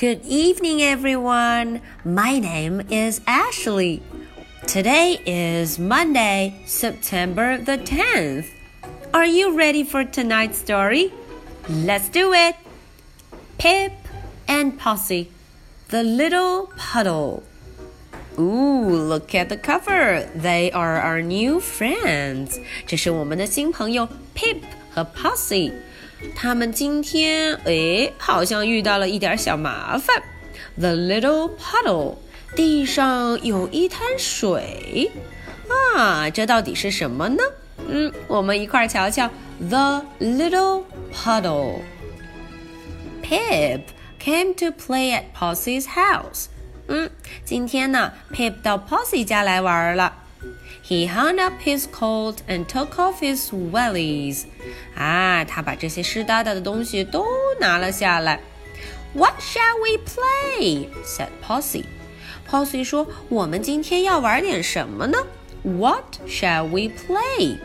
Good evening, everyone. My name is Ashley. Today is Monday, September the 10th. Are you ready for tonight's story? Let's do it. Pip and Posy, the little puddle. Ooh, look at the cover. They are our new friends. 这是我们的新朋友 Pip 和 Posy。他们今天诶，好像遇到了一点小麻烦。The little puddle，地上有一滩水啊，这到底是什么呢？嗯，我们一块儿瞧瞧。The little puddle。Pip came to play at Posse's house。嗯，今天呢，Pip 到 Posse 家来玩了。He hung up his coat and took off his wellies. 啊，他把这些湿哒哒的东西都拿了下来。What shall we play? said Posse. Posse 说：“我们今天要玩点什么呢？”What shall we play?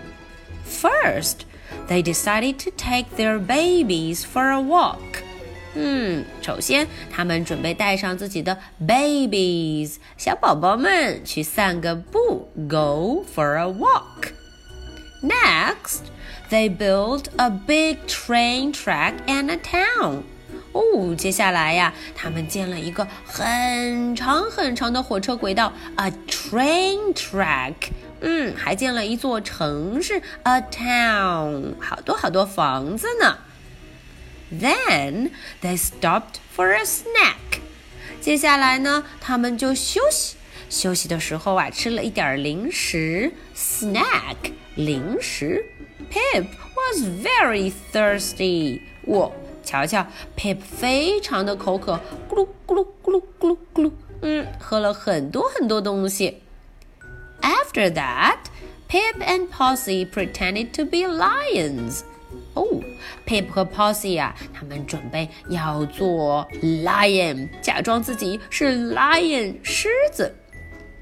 First, they decided to take their babies for a walk. 嗯，首先他们准备带上自己的 babies 小宝宝们去散个步，go for a walk. Next, they built a big train track and a town. 哦，接下来呀，他们建了一个很长很长的火车轨道，a train track。嗯，还建了一座城市，a town，好多好多房子呢。Then they stopped for a snack. 接下来呢，他们就休息。休息的时候啊，吃了一点零食，snack 零食。Pip was very thirsty. 哇，瞧瞧，Pip 非常的口渴，咕噜咕噜咕噜咕噜咕噜，嗯，喝了很多很多东西。After that, Pip and Posse pretended to be lions. 哦，Pip 和 Posy 啊，他们准备要做 lion，假装自己是 lion 狮子。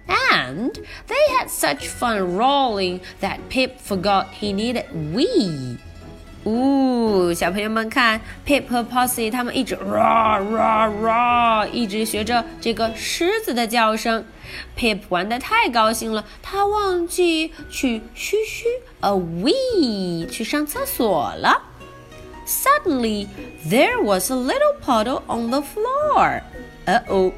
And they had such fun rolling that Pip forgot he needed wee. 呜，小朋友们看，Pip 和 Posy 他们一直 ra ra ra，一直学着这个狮子的叫声。Pip 玩的太高兴了，他忘记去嘘嘘 a wee 去上厕所了。Suddenly there was a little puddle on the floor. 呃哦，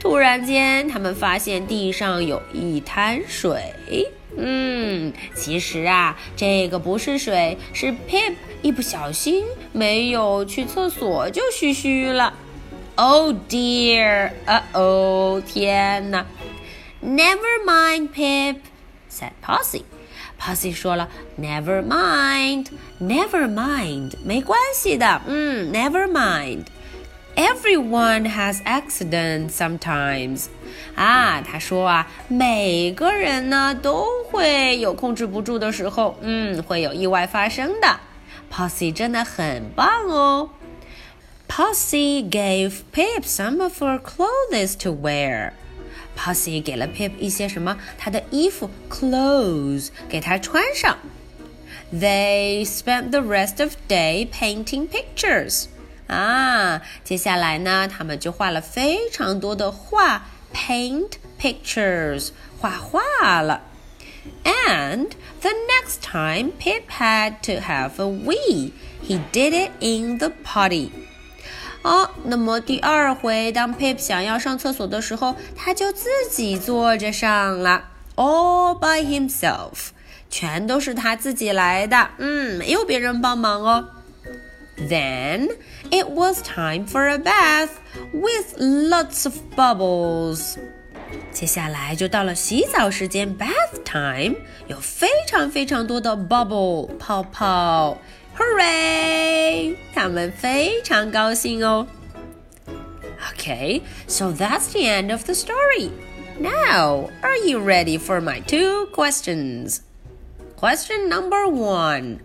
突然间他们发现地上有一滩水。嗯，其实啊，这个不是水，是 Pip 一不小心没有去厕所就嘘嘘了。Oh dear！呃哦，天哪！Never mind, Pip said Posy. Posy 说了，Never mind，Never mind，没关系的。嗯，Never mind。Everyone has accidents sometimes. 啊，他说啊，每个人呢都会有控制不住的时候，嗯，会有意外发生的。Posse 真的很棒哦。Posse gave Pip some of her clothes to wear. Posse 给了 Pip 一些什么？他的衣服 clothes 给他穿上。They spent the rest of day painting pictures. 啊，接下来呢，他们就画了非常多的画，paint pictures，画画了。And the next time Pip had to have a wee, he did it in the potty. 哦，那么第二回，当 Pip 想要上厕所的时候，他就自己坐着上了，all by himself，全都是他自己来的，嗯，没有别人帮忙哦。then it was time for a bath with lots of bubbles. 接下来就到了洗澡时间，bath time，有非常非常多的 bubble 泡泡，hooray！他们非常高兴哦。Okay, so that's the end of the story. Now, are you ready for my two questions? Question number one.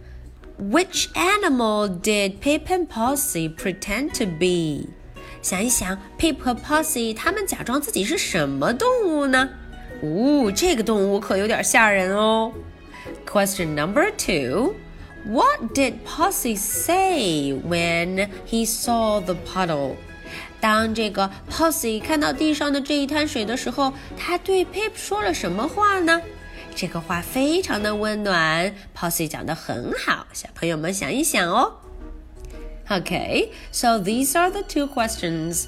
Which animal did Pip and Posy pretend to be？想一想，Pip 和 Posy 他们假装自己是什么动物呢？哦，这个动物可有点吓人哦。Question number two. What did Posy say when he saw the puddle? 当这个 Posy 看到地上的这一滩水的时候，他对 Pip 说了什么话呢？ 这个话非常的温暖，Posy 讲的很好，小朋友们想一想哦。Okay, so these are the two questions.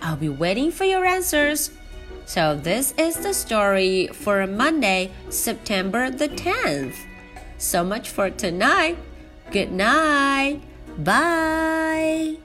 I'll be waiting for your answers. So this is the story for Monday, September the 10th. So much for tonight. Good night. Bye.